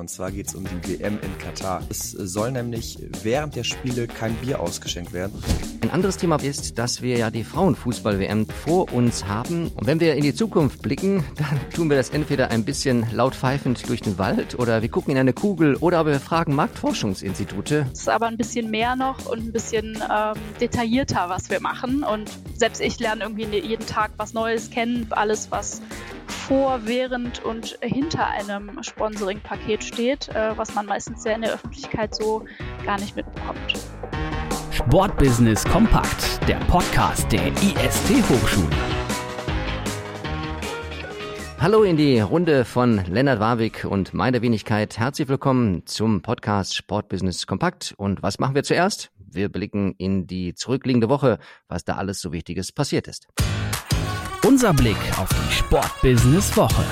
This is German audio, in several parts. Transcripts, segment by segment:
Und zwar geht es um die WM in Katar. Es soll nämlich während der Spiele kein Bier ausgeschenkt werden. Ein anderes Thema ist, dass wir ja die Frauenfußball-WM vor uns haben. Und wenn wir in die Zukunft blicken, dann tun wir das entweder ein bisschen laut pfeifend durch den Wald oder wir gucken in eine Kugel oder aber wir fragen Marktforschungsinstitute. Es ist aber ein bisschen mehr noch und ein bisschen ähm, detaillierter, was wir machen. Und selbst ich lerne irgendwie jeden Tag was Neues kennen. Alles, was vor, während und hinter einem Sponsoring-Paket steht, äh, was man meistens ja in der Öffentlichkeit so gar nicht mitbekommt. Sportbusiness Kompakt, der Podcast der IST Hochschule. Hallo in die Runde von Lennart Warwick und meiner Wenigkeit. Herzlich willkommen zum Podcast Sportbusiness Kompakt. Und was machen wir zuerst? Wir blicken in die zurückliegende Woche, was da alles so Wichtiges passiert ist. Unser Blick auf die Sportbusiness-Woche.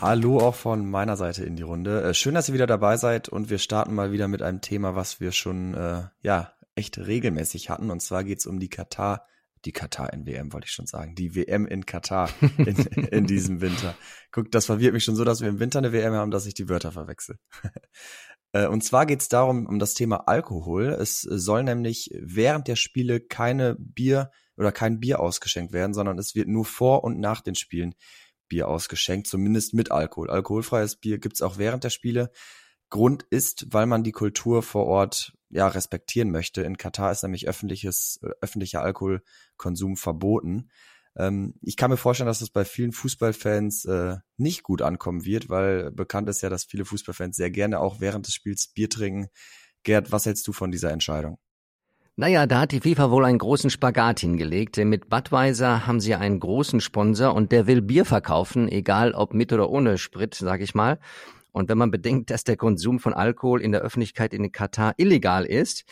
Hallo auch von meiner Seite in die Runde. Äh, schön, dass ihr wieder dabei seid und wir starten mal wieder mit einem Thema, was wir schon äh, ja echt regelmäßig hatten. Und zwar geht es um die Katar, die Katar NWM wollte ich schon sagen, die WM in Katar in, in diesem Winter. Guck, das verwirrt mich schon so, dass wir im Winter eine WM haben, dass ich die Wörter verwechsel. Äh, und zwar geht es darum, um das Thema Alkohol. Es soll nämlich während der Spiele keine Bier- oder kein Bier ausgeschenkt werden, sondern es wird nur vor und nach den Spielen Bier ausgeschenkt, zumindest mit Alkohol. Alkoholfreies Bier gibt's auch während der Spiele. Grund ist, weil man die Kultur vor Ort ja respektieren möchte. In Katar ist nämlich öffentliches, äh, öffentlicher Alkoholkonsum verboten. Ähm, ich kann mir vorstellen, dass es bei vielen Fußballfans äh, nicht gut ankommen wird, weil bekannt ist ja, dass viele Fußballfans sehr gerne auch während des Spiels Bier trinken. Gerd, was hältst du von dieser Entscheidung? Naja, da hat die FIFA wohl einen großen Spagat hingelegt. Denn mit Budweiser haben sie einen großen Sponsor und der will Bier verkaufen, egal ob mit oder ohne Sprit, sag ich mal. Und wenn man bedenkt, dass der Konsum von Alkohol in der Öffentlichkeit in Katar illegal ist,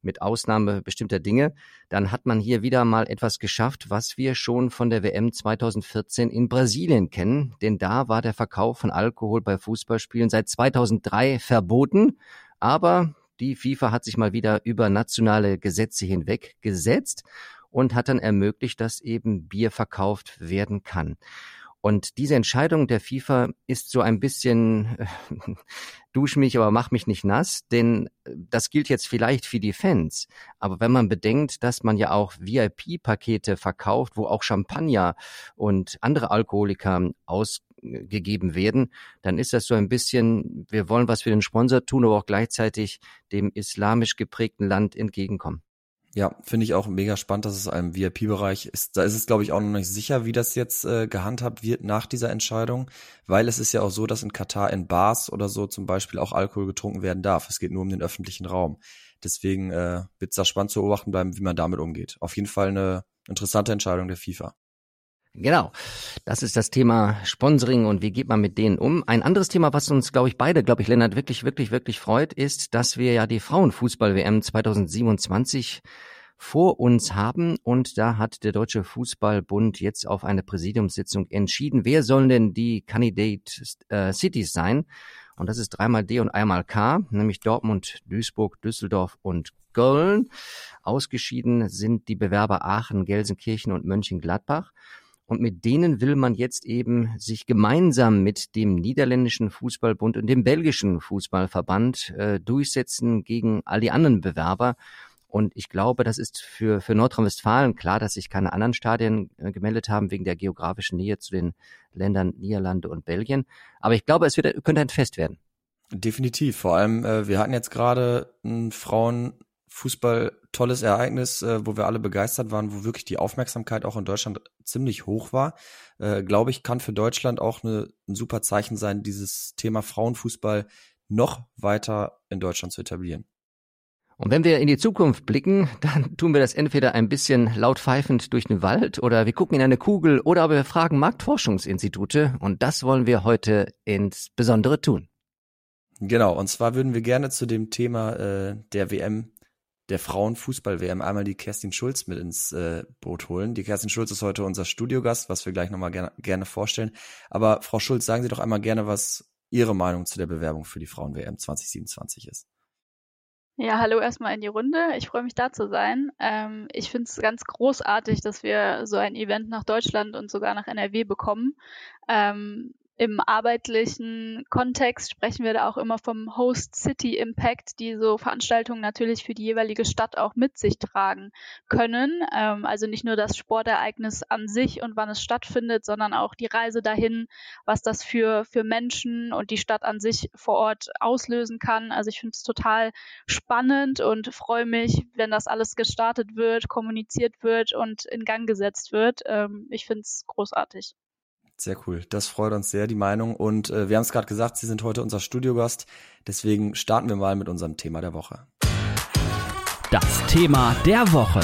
mit Ausnahme bestimmter Dinge, dann hat man hier wieder mal etwas geschafft, was wir schon von der WM 2014 in Brasilien kennen. Denn da war der Verkauf von Alkohol bei Fußballspielen seit 2003 verboten. Aber die FIFA hat sich mal wieder über nationale Gesetze hinweg gesetzt und hat dann ermöglicht, dass eben Bier verkauft werden kann. Und diese Entscheidung der FIFA ist so ein bisschen, äh, dusch mich, aber mach mich nicht nass, denn äh, das gilt jetzt vielleicht für die Fans. Aber wenn man bedenkt, dass man ja auch VIP-Pakete verkauft, wo auch Champagner und andere Alkoholiker ausgegeben werden, dann ist das so ein bisschen, wir wollen was für den Sponsor tun, aber auch gleichzeitig dem islamisch geprägten Land entgegenkommen. Ja, finde ich auch mega spannend, dass es einem VIP-Bereich ist. Da ist es, glaube ich, auch noch nicht sicher, wie das jetzt äh, gehandhabt wird nach dieser Entscheidung, weil es ist ja auch so, dass in Katar in Bars oder so zum Beispiel auch Alkohol getrunken werden darf. Es geht nur um den öffentlichen Raum. Deswegen äh, wird es da spannend zu beobachten bleiben, wie man damit umgeht. Auf jeden Fall eine interessante Entscheidung der FIFA. Genau, das ist das Thema Sponsoring und wie geht man mit denen um. Ein anderes Thema, was uns, glaube ich, beide, glaube ich, Lennart, wirklich, wirklich, wirklich freut, ist, dass wir ja die Frauenfußball-WM 2027 vor uns haben und da hat der Deutsche Fußballbund jetzt auf eine Präsidiumssitzung entschieden, wer sollen denn die Candidate äh, Cities sein? Und das ist dreimal D und einmal K, nämlich Dortmund, Duisburg, Düsseldorf und Köln. Ausgeschieden sind die Bewerber Aachen, Gelsenkirchen und Mönchengladbach. Und mit denen will man jetzt eben sich gemeinsam mit dem niederländischen Fußballbund und dem belgischen Fußballverband äh, durchsetzen gegen all die anderen Bewerber. Und ich glaube, das ist für, für Nordrhein-Westfalen klar, dass sich keine anderen Stadien äh, gemeldet haben wegen der geografischen Nähe zu den Ländern Niederlande und Belgien. Aber ich glaube, es wird, könnte ein Fest werden. Definitiv. Vor allem, äh, wir hatten jetzt gerade ein Frauen Fußball tolles Ereignis, äh, wo wir alle begeistert waren, wo wirklich die Aufmerksamkeit auch in Deutschland ziemlich hoch war. Äh, Glaube ich, kann für Deutschland auch eine, ein super Zeichen sein, dieses Thema Frauenfußball noch weiter in Deutschland zu etablieren. Und wenn wir in die Zukunft blicken, dann tun wir das entweder ein bisschen laut pfeifend durch den Wald oder wir gucken in eine Kugel oder aber wir fragen Marktforschungsinstitute und das wollen wir heute insbesondere tun. Genau, und zwar würden wir gerne zu dem Thema äh, der WM der Frauenfußball-WM einmal die Kerstin Schulz mit ins äh, Boot holen. Die Kerstin Schulz ist heute unser Studiogast, was wir gleich nochmal gerne, gerne vorstellen. Aber Frau Schulz, sagen Sie doch einmal gerne, was Ihre Meinung zu der Bewerbung für die Frauen-WM 2027 ist. Ja, hallo erstmal in die Runde. Ich freue mich da zu sein. Ähm, ich finde es ganz großartig, dass wir so ein Event nach Deutschland und sogar nach NRW bekommen. Ähm, im arbeitlichen Kontext sprechen wir da auch immer vom Host City Impact, die so Veranstaltungen natürlich für die jeweilige Stadt auch mit sich tragen können. Ähm, also nicht nur das Sportereignis an sich und wann es stattfindet, sondern auch die Reise dahin, was das für, für Menschen und die Stadt an sich vor Ort auslösen kann. Also ich finde es total spannend und freue mich, wenn das alles gestartet wird, kommuniziert wird und in Gang gesetzt wird. Ähm, ich finde es großartig. Sehr cool. Das freut uns sehr, die Meinung. Und äh, wir haben es gerade gesagt, Sie sind heute unser Studiogast. Deswegen starten wir mal mit unserem Thema der Woche. Das Thema der Woche.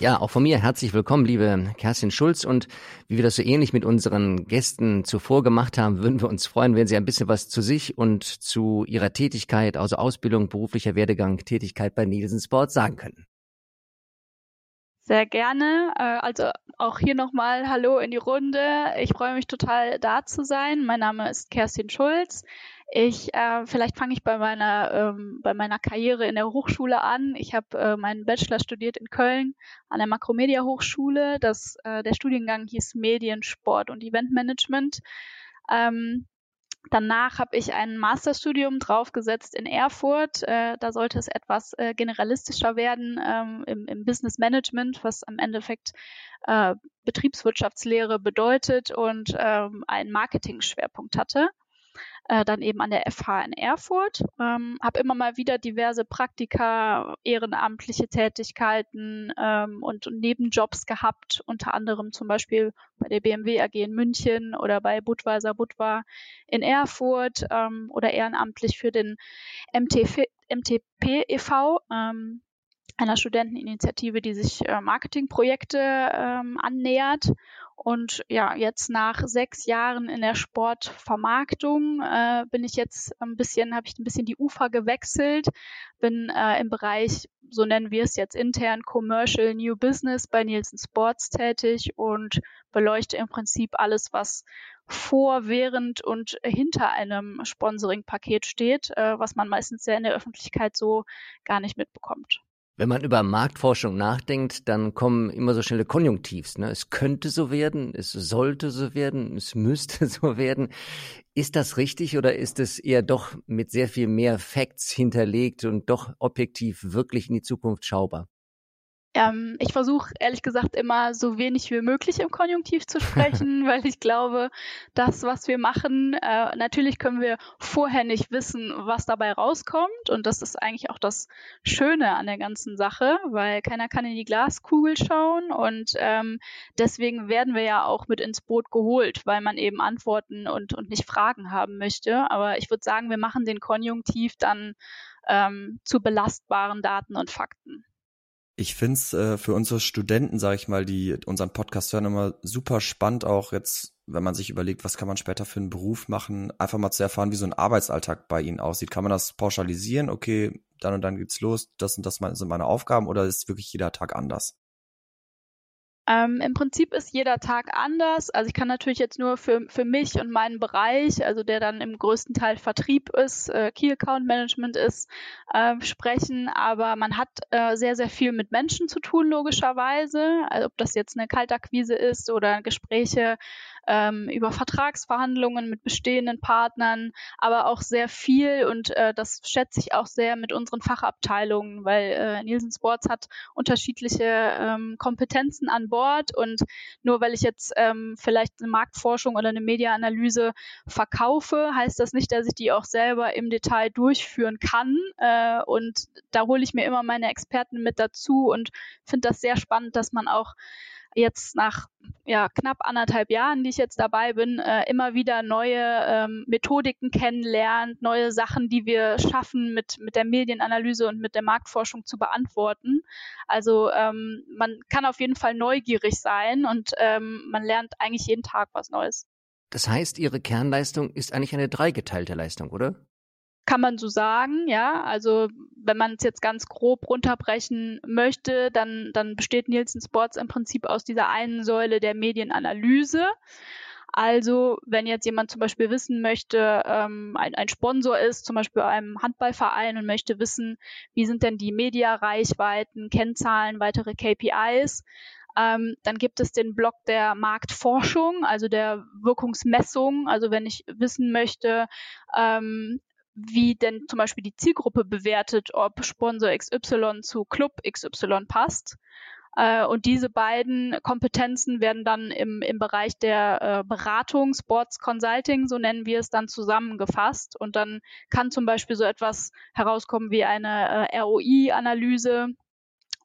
Ja, auch von mir herzlich willkommen, liebe Kerstin Schulz. Und wie wir das so ähnlich mit unseren Gästen zuvor gemacht haben, würden wir uns freuen, wenn Sie ein bisschen was zu sich und zu Ihrer Tätigkeit, also Ausbildung, beruflicher Werdegang, Tätigkeit bei Nielsen Sport sagen könnten. Sehr gerne. Äh, also auch hier nochmal Hallo in die Runde. Ich freue mich total da zu sein. Mein Name ist Kerstin Schulz. Ich, äh, vielleicht fange ich bei meiner, ähm, bei meiner Karriere in der Hochschule an. Ich habe äh, meinen Bachelor studiert in Köln an der Makromedia Hochschule. Das, äh, der Studiengang hieß Medien, Sport und Eventmanagement. Ähm, Danach habe ich ein Masterstudium draufgesetzt in Erfurt. Äh, da sollte es etwas äh, generalistischer werden ähm, im, im, Business Management, was am Endeffekt äh, Betriebswirtschaftslehre bedeutet und ähm, einen Marketing-Schwerpunkt hatte äh, dann eben an der FH in Erfurt. Ähm, habe immer mal wieder diverse Praktika, ehrenamtliche Tätigkeiten ähm, und, Nebenjobs gehabt, unter anderem zum Beispiel bei der BMW AG in München oder bei Budweiser Budwa in Erfurt ähm, oder ehrenamtlich für den MTF, MTP e.V., ähm, einer Studenteninitiative, die sich äh, Marketingprojekte ähm, annähert. Und ja, jetzt nach sechs Jahren in der Sportvermarktung äh, bin ich jetzt ein bisschen, habe ich ein bisschen die Ufer gewechselt, bin äh, im Bereich, so nennen wir es jetzt intern, Commercial New Business bei Nielsen Sports tätig und beleuchte im Prinzip alles, was vor, während und hinter einem Sponsoring-Paket steht, äh, was man meistens ja in der Öffentlichkeit so gar nicht mitbekommt. Wenn man über Marktforschung nachdenkt, dann kommen immer so schnelle Konjunktivs. Ne? Es könnte so werden, es sollte so werden, es müsste so werden. Ist das richtig oder ist es eher doch mit sehr viel mehr Facts hinterlegt und doch objektiv wirklich in die Zukunft schaubar? Ähm, ich versuche ehrlich gesagt immer so wenig wie möglich im Konjunktiv zu sprechen, weil ich glaube, das, was wir machen, äh, natürlich können wir vorher nicht wissen, was dabei rauskommt. Und das ist eigentlich auch das Schöne an der ganzen Sache, weil keiner kann in die Glaskugel schauen. Und ähm, deswegen werden wir ja auch mit ins Boot geholt, weil man eben Antworten und, und nicht Fragen haben möchte. Aber ich würde sagen, wir machen den Konjunktiv dann ähm, zu belastbaren Daten und Fakten. Ich find's äh, für unsere Studenten, sage ich mal, die unseren Podcast hören, immer super spannend, auch jetzt, wenn man sich überlegt, was kann man später für einen Beruf machen, einfach mal zu erfahren, wie so ein Arbeitsalltag bei ihnen aussieht. Kann man das pauschalisieren? Okay, dann und dann geht's los, das und das sind meine Aufgaben oder ist wirklich jeder Tag anders? Ähm, Im Prinzip ist jeder Tag anders. Also ich kann natürlich jetzt nur für, für mich und meinen Bereich, also der dann im größten Teil Vertrieb ist, äh, Key Account Management ist, äh, sprechen. Aber man hat äh, sehr, sehr viel mit Menschen zu tun, logischerweise. Also ob das jetzt eine Kaltakquise ist oder Gespräche ähm, über Vertragsverhandlungen mit bestehenden Partnern, aber auch sehr viel und äh, das schätze ich auch sehr mit unseren Fachabteilungen, weil äh, Nielsen Sports hat unterschiedliche ähm, Kompetenzen an Bord und nur weil ich jetzt ähm, vielleicht eine Marktforschung oder eine Mediaanalyse verkaufe, heißt das nicht, dass ich die auch selber im Detail durchführen kann. Äh, und da hole ich mir immer meine Experten mit dazu und finde das sehr spannend, dass man auch jetzt nach ja, knapp anderthalb Jahren, die ich jetzt dabei bin, äh, immer wieder neue ähm, Methodiken kennenlernt, neue Sachen, die wir schaffen, mit, mit der Medienanalyse und mit der Marktforschung zu beantworten. Also ähm, man kann auf jeden Fall neugierig sein und ähm, man lernt eigentlich jeden Tag was Neues. Das heißt, Ihre Kernleistung ist eigentlich eine dreigeteilte Leistung, oder? Kann man so sagen, ja. Also wenn man es jetzt ganz grob runterbrechen möchte, dann, dann besteht Nielsen Sports im Prinzip aus dieser einen Säule der Medienanalyse. Also, wenn jetzt jemand zum Beispiel wissen möchte, ähm, ein, ein Sponsor ist, zum Beispiel einem Handballverein und möchte wissen, wie sind denn die Mediareichweiten, Kennzahlen, weitere KPIs, Ähm, dann gibt es den Block der Marktforschung, also der Wirkungsmessung. Also wenn ich wissen möchte, ähm, wie denn zum Beispiel die Zielgruppe bewertet, ob Sponsor XY zu Club XY passt. Äh, und diese beiden Kompetenzen werden dann im, im Bereich der äh, Beratung, Sports Consulting, so nennen wir es, dann zusammengefasst. Und dann kann zum Beispiel so etwas herauskommen wie eine äh, ROI-Analyse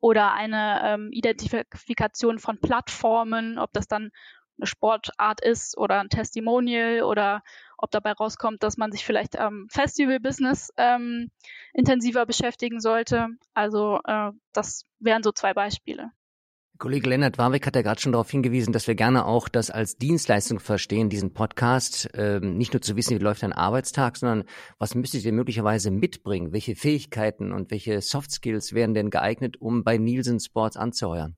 oder eine ähm, Identifikation von Plattformen, ob das dann eine Sportart ist oder ein Testimonial oder ob dabei rauskommt, dass man sich vielleicht am Festival-Business ähm, intensiver beschäftigen sollte. Also äh, das wären so zwei Beispiele. Kollege Lennart Warwick hat ja gerade schon darauf hingewiesen, dass wir gerne auch das als Dienstleistung verstehen, diesen Podcast. Ähm, nicht nur zu wissen, wie läuft ein Arbeitstag, sondern was müsstet ihr möglicherweise mitbringen? Welche Fähigkeiten und welche Soft Skills wären denn geeignet, um bei Nielsen Sports anzuheuern?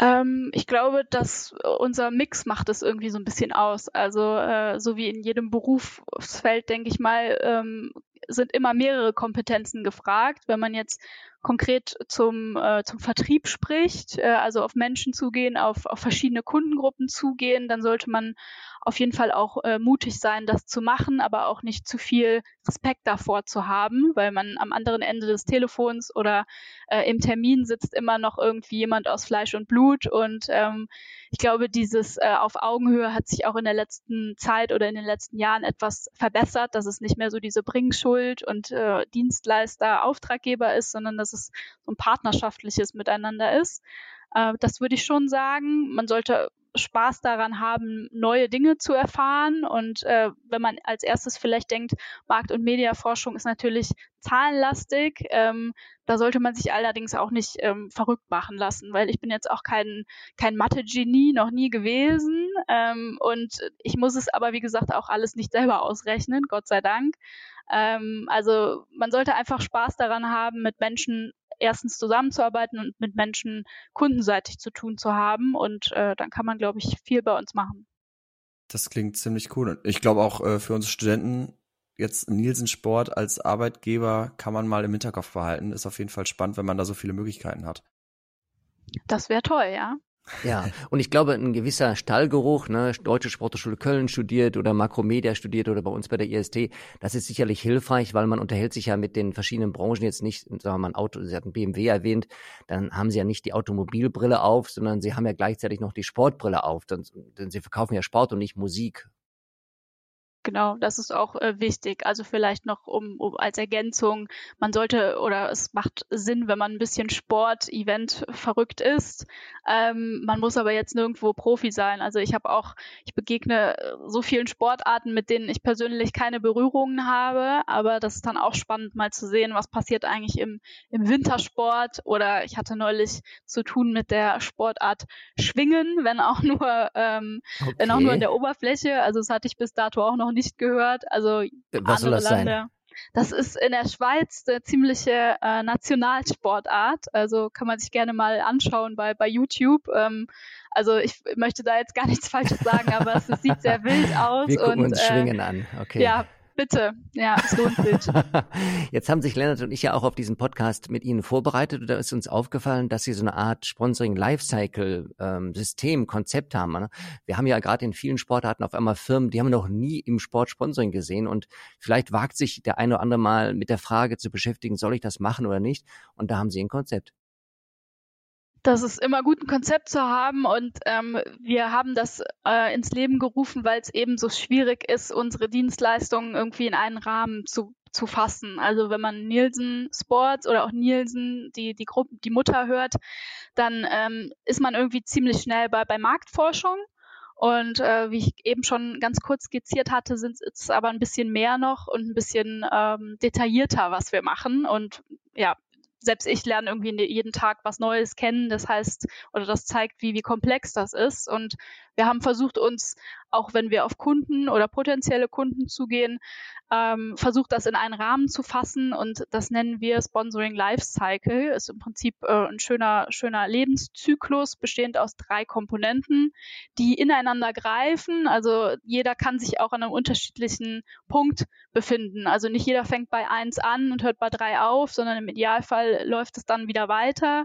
Ähm, ich glaube, dass unser Mix macht es irgendwie so ein bisschen aus. Also äh, so wie in jedem Berufsfeld, denke ich mal, ähm, sind immer mehrere Kompetenzen gefragt. Wenn man jetzt konkret zum, äh, zum Vertrieb spricht, äh, also auf Menschen zugehen, auf, auf verschiedene Kundengruppen zugehen, dann sollte man auf jeden Fall auch äh, mutig sein, das zu machen, aber auch nicht zu viel Respekt davor zu haben, weil man am anderen Ende des Telefons oder äh, im Termin sitzt immer noch irgendwie jemand aus Fleisch und Blut. Und ähm, ich glaube, dieses äh, auf Augenhöhe hat sich auch in der letzten Zeit oder in den letzten Jahren etwas verbessert, dass es nicht mehr so diese Bringschuld und äh, Dienstleister, Auftraggeber ist, sondern dass es so ein partnerschaftliches Miteinander ist. Äh, das würde ich schon sagen. Man sollte Spaß daran haben, neue Dinge zu erfahren. Und äh, wenn man als erstes vielleicht denkt, Markt- und Mediaforschung ist natürlich zahlenlastig, ähm, da sollte man sich allerdings auch nicht ähm, verrückt machen lassen, weil ich bin jetzt auch kein, kein Mathe-Genie, noch nie gewesen. Ähm, und ich muss es aber, wie gesagt, auch alles nicht selber ausrechnen, Gott sei Dank. Ähm, also man sollte einfach Spaß daran haben, mit Menschen erstens zusammenzuarbeiten und mit Menschen kundenseitig zu tun zu haben. Und äh, dann kann man, glaube ich, viel bei uns machen. Das klingt ziemlich cool. Ich glaube auch äh, für uns Studenten jetzt Nielsen Sport als Arbeitgeber kann man mal im Hinterkopf behalten. Ist auf jeden Fall spannend, wenn man da so viele Möglichkeiten hat. Das wäre toll, ja. Ja, und ich glaube, ein gewisser Stallgeruch, ne, Deutsche Sporthochschule Köln studiert oder Makromedia studiert oder bei uns bei der IST, das ist sicherlich hilfreich, weil man unterhält sich ja mit den verschiedenen Branchen jetzt nicht, sagen wir mal, ein Auto, Sie hatten BMW erwähnt, dann haben Sie ja nicht die Automobilbrille auf, sondern Sie haben ja gleichzeitig noch die Sportbrille auf, denn, denn Sie verkaufen ja Sport und nicht Musik. Genau, das ist auch äh, wichtig. Also vielleicht noch um, um als Ergänzung, man sollte oder es macht Sinn, wenn man ein bisschen Sport, Event verrückt ist. Ähm, man muss aber jetzt nirgendwo Profi sein. Also ich habe auch, ich begegne äh, so vielen Sportarten, mit denen ich persönlich keine Berührungen habe, aber das ist dann auch spannend mal zu sehen, was passiert eigentlich im, im Wintersport oder ich hatte neulich zu tun mit der Sportart Schwingen, wenn auch nur, ähm, okay. wenn auch nur in der Oberfläche. Also das hatte ich bis dato auch noch noch nicht gehört. Also Was soll das Lande. sein? Das ist in der Schweiz eine ziemliche äh, Nationalsportart. Also kann man sich gerne mal anschauen bei, bei YouTube. Ähm, also ich möchte da jetzt gar nichts Falsches sagen, aber es, es sieht sehr wild aus. Wir gucken und, uns äh, Schwingen an. Okay. Ja, Bitte, ja, es lohnt sich. Jetzt haben sich Lennart und ich ja auch auf diesen Podcast mit Ihnen vorbereitet und da ist uns aufgefallen, dass Sie so eine Art Sponsoring Lifecycle ähm, Konzept haben. Ne? Wir haben ja gerade in vielen Sportarten auf einmal Firmen, die haben noch nie im Sport Sponsoring gesehen und vielleicht wagt sich der eine oder andere mal mit der Frage zu beschäftigen, soll ich das machen oder nicht? Und da haben Sie ein Konzept das ist immer gut, ein Konzept zu haben und ähm, wir haben das äh, ins Leben gerufen, weil es eben so schwierig ist, unsere Dienstleistungen irgendwie in einen Rahmen zu, zu fassen. Also wenn man Nielsen Sports oder auch Nielsen, die, die Gruppe, die Mutter hört, dann ähm, ist man irgendwie ziemlich schnell bei, bei Marktforschung. Und äh, wie ich eben schon ganz kurz skizziert hatte, sind es aber ein bisschen mehr noch und ein bisschen ähm, detaillierter, was wir machen. Und ja, selbst ich lerne irgendwie jeden Tag was Neues kennen. Das heißt, oder das zeigt, wie, wie komplex das ist. Und wir haben versucht, uns, auch wenn wir auf Kunden oder potenzielle Kunden zugehen, ähm, versucht, das in einen Rahmen zu fassen. Und das nennen wir Sponsoring Lifecycle. Ist im Prinzip äh, ein schöner, schöner Lebenszyklus, bestehend aus drei Komponenten, die ineinander greifen. Also jeder kann sich auch an einem unterschiedlichen Punkt befinden. Also nicht jeder fängt bei eins an und hört bei drei auf, sondern im Idealfall läuft es dann wieder weiter.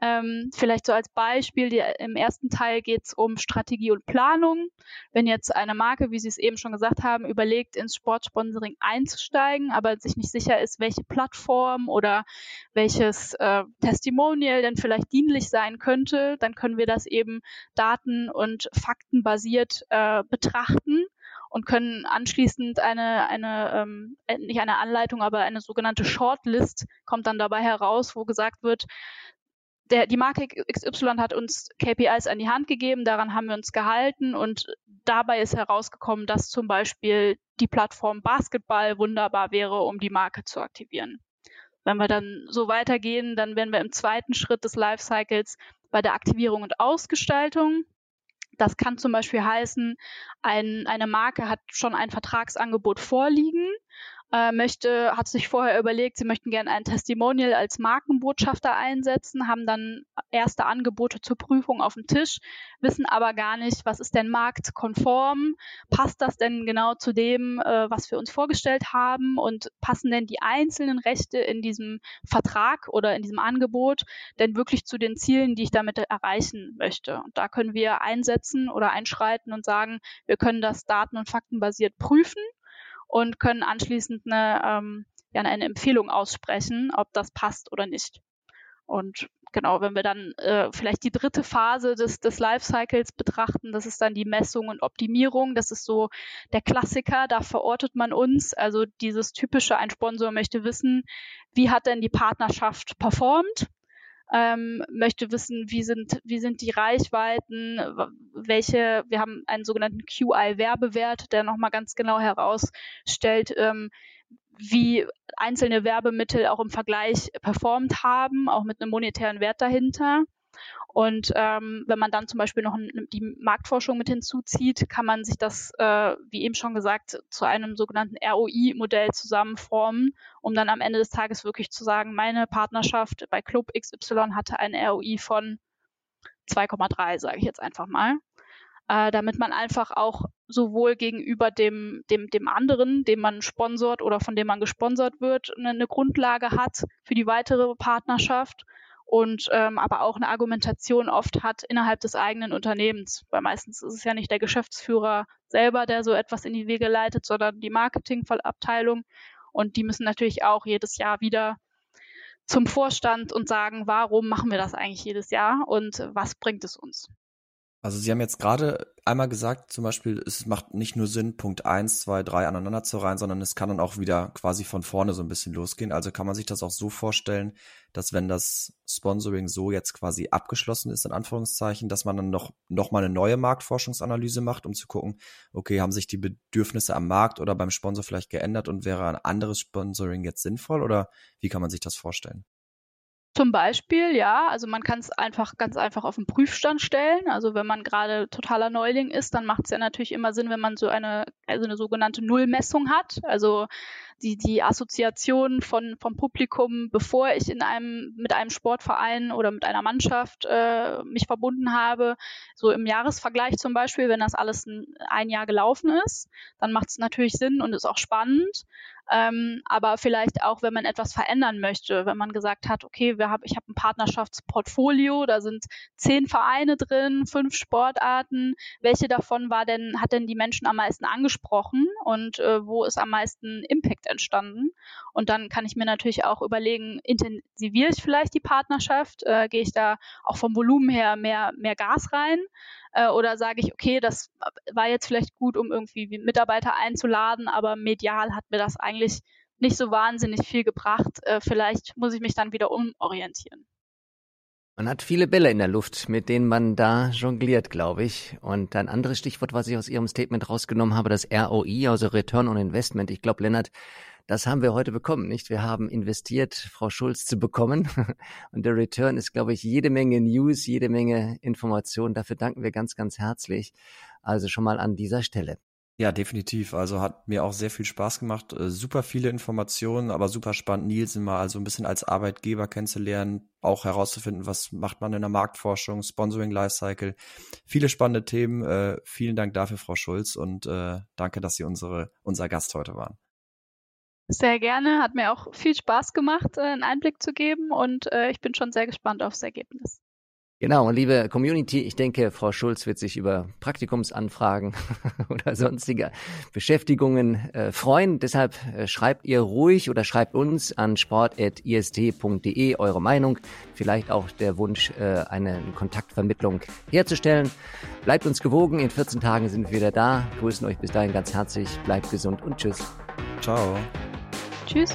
Ähm, vielleicht so als Beispiel, die, im ersten Teil geht es um Strategie und Planung. Wenn jetzt eine Marke, wie Sie es eben schon gesagt haben, überlegt, ins Sportsponsoring einzusteigen, aber sich nicht sicher ist, welche Plattform oder welches äh, Testimonial denn vielleicht dienlich sein könnte, dann können wir das eben daten- und faktenbasiert äh, betrachten und können anschließend eine, eine ähm, äh, nicht eine Anleitung, aber eine sogenannte Shortlist kommt dann dabei heraus, wo gesagt wird, der, die Marke XY hat uns KPIs an die Hand gegeben, daran haben wir uns gehalten und dabei ist herausgekommen, dass zum Beispiel die Plattform Basketball wunderbar wäre, um die Marke zu aktivieren. Wenn wir dann so weitergehen, dann wären wir im zweiten Schritt des Lifecycles bei der Aktivierung und Ausgestaltung. Das kann zum Beispiel heißen, ein, eine Marke hat schon ein Vertragsangebot vorliegen, äh, möchte, hat sich vorher überlegt, sie möchten gerne ein Testimonial als Markenbotschafter einsetzen, haben dann erste Angebote zur Prüfung auf dem Tisch, wissen aber gar nicht, was ist denn marktkonform, passt das denn genau zu dem, äh, was wir uns vorgestellt haben und passen denn die einzelnen Rechte in diesem Vertrag oder in diesem Angebot denn wirklich zu den Zielen, die ich damit erreichen möchte. Und da können wir einsetzen oder einschreiten und sagen, wir können das daten- und faktenbasiert prüfen und können anschließend eine, ähm, ja, eine Empfehlung aussprechen, ob das passt oder nicht. Und genau, wenn wir dann äh, vielleicht die dritte Phase des, des Lifecycles betrachten, das ist dann die Messung und Optimierung. Das ist so der Klassiker, da verortet man uns. Also dieses typische, ein Sponsor möchte wissen, wie hat denn die Partnerschaft performt? Ähm, möchte wissen, wie sind, wie sind die Reichweiten, welche, wir haben einen sogenannten QI-Werbewert, der nochmal ganz genau herausstellt, ähm, wie einzelne Werbemittel auch im Vergleich performt haben, auch mit einem monetären Wert dahinter. Und ähm, wenn man dann zum Beispiel noch die Marktforschung mit hinzuzieht, kann man sich das, äh, wie eben schon gesagt, zu einem sogenannten ROI-Modell zusammenformen, um dann am Ende des Tages wirklich zu sagen, meine Partnerschaft bei Club XY hatte ein ROI von 2,3, sage ich jetzt einfach mal. Äh, damit man einfach auch sowohl gegenüber dem, dem, dem anderen, dem man sponsort oder von dem man gesponsert wird, eine, eine Grundlage hat für die weitere Partnerschaft und ähm, aber auch eine Argumentation oft hat innerhalb des eigenen Unternehmens. Weil meistens ist es ja nicht der Geschäftsführer selber, der so etwas in die Wege leitet, sondern die Marketingabteilung. Und die müssen natürlich auch jedes Jahr wieder zum Vorstand und sagen, warum machen wir das eigentlich jedes Jahr und was bringt es uns? Also Sie haben jetzt gerade einmal gesagt, zum Beispiel, es macht nicht nur Sinn, Punkt eins, zwei, drei aneinander zu reihen, sondern es kann dann auch wieder quasi von vorne so ein bisschen losgehen. Also kann man sich das auch so vorstellen, dass wenn das Sponsoring so jetzt quasi abgeschlossen ist, in Anführungszeichen, dass man dann noch, noch mal eine neue Marktforschungsanalyse macht, um zu gucken, okay, haben sich die Bedürfnisse am Markt oder beim Sponsor vielleicht geändert und wäre ein anderes Sponsoring jetzt sinnvoll oder wie kann man sich das vorstellen? Zum Beispiel, ja, also man kann es einfach ganz einfach auf den Prüfstand stellen. Also wenn man gerade totaler Neuling ist, dann macht es ja natürlich immer Sinn, wenn man so eine, also eine sogenannte Nullmessung hat. Also die, die Assoziation von, vom Publikum, bevor ich in einem, mit einem Sportverein oder mit einer Mannschaft äh, mich verbunden habe, so im Jahresvergleich zum Beispiel, wenn das alles ein, ein Jahr gelaufen ist, dann macht es natürlich Sinn und ist auch spannend. Ähm, aber vielleicht auch, wenn man etwas verändern möchte, wenn man gesagt hat, okay, wir hab, ich habe ein Partnerschaftsportfolio, da sind zehn Vereine drin, fünf Sportarten. Welche davon war denn, hat denn die Menschen am meisten angesprochen und äh, wo ist am meisten Impact entstanden? Und dann kann ich mir natürlich auch überlegen, intensiviere ich vielleicht die Partnerschaft? Äh, Gehe ich da auch vom Volumen her mehr, mehr Gas rein? Äh, oder sage ich, okay, das war jetzt vielleicht gut, um irgendwie Mitarbeiter einzuladen, aber medial hat mir das eigentlich nicht so wahnsinnig viel gebracht. Äh, vielleicht muss ich mich dann wieder umorientieren. Man hat viele Bälle in der Luft, mit denen man da jongliert, glaube ich. Und ein anderes Stichwort, was ich aus Ihrem Statement rausgenommen habe, das ROI, also Return on Investment. Ich glaube, Lennart, das haben wir heute bekommen, nicht? Wir haben investiert, Frau Schulz zu bekommen. Und der Return ist, glaube ich, jede Menge News, jede Menge Informationen. Dafür danken wir ganz, ganz herzlich. Also schon mal an dieser Stelle. Ja, definitiv. Also hat mir auch sehr viel Spaß gemacht. Äh, super viele Informationen, aber super spannend, Nils mal also ein bisschen als Arbeitgeber kennenzulernen, auch herauszufinden, was macht man in der Marktforschung, Sponsoring Lifecycle. Viele spannende Themen. Äh, vielen Dank dafür, Frau Schulz, und äh, danke, dass Sie unsere, unser Gast heute waren. Sehr gerne, hat mir auch viel Spaß gemacht, einen Einblick zu geben und ich bin schon sehr gespannt aufs Ergebnis. Genau, und liebe Community, ich denke, Frau Schulz wird sich über Praktikumsanfragen oder sonstige Beschäftigungen äh, freuen. Deshalb äh, schreibt ihr ruhig oder schreibt uns an sport.ist.de eure Meinung, vielleicht auch der Wunsch, äh, eine Kontaktvermittlung herzustellen. Bleibt uns gewogen, in 14 Tagen sind wir wieder da. Grüßen euch bis dahin ganz herzlich, bleibt gesund und tschüss. Ciao. Tschüss.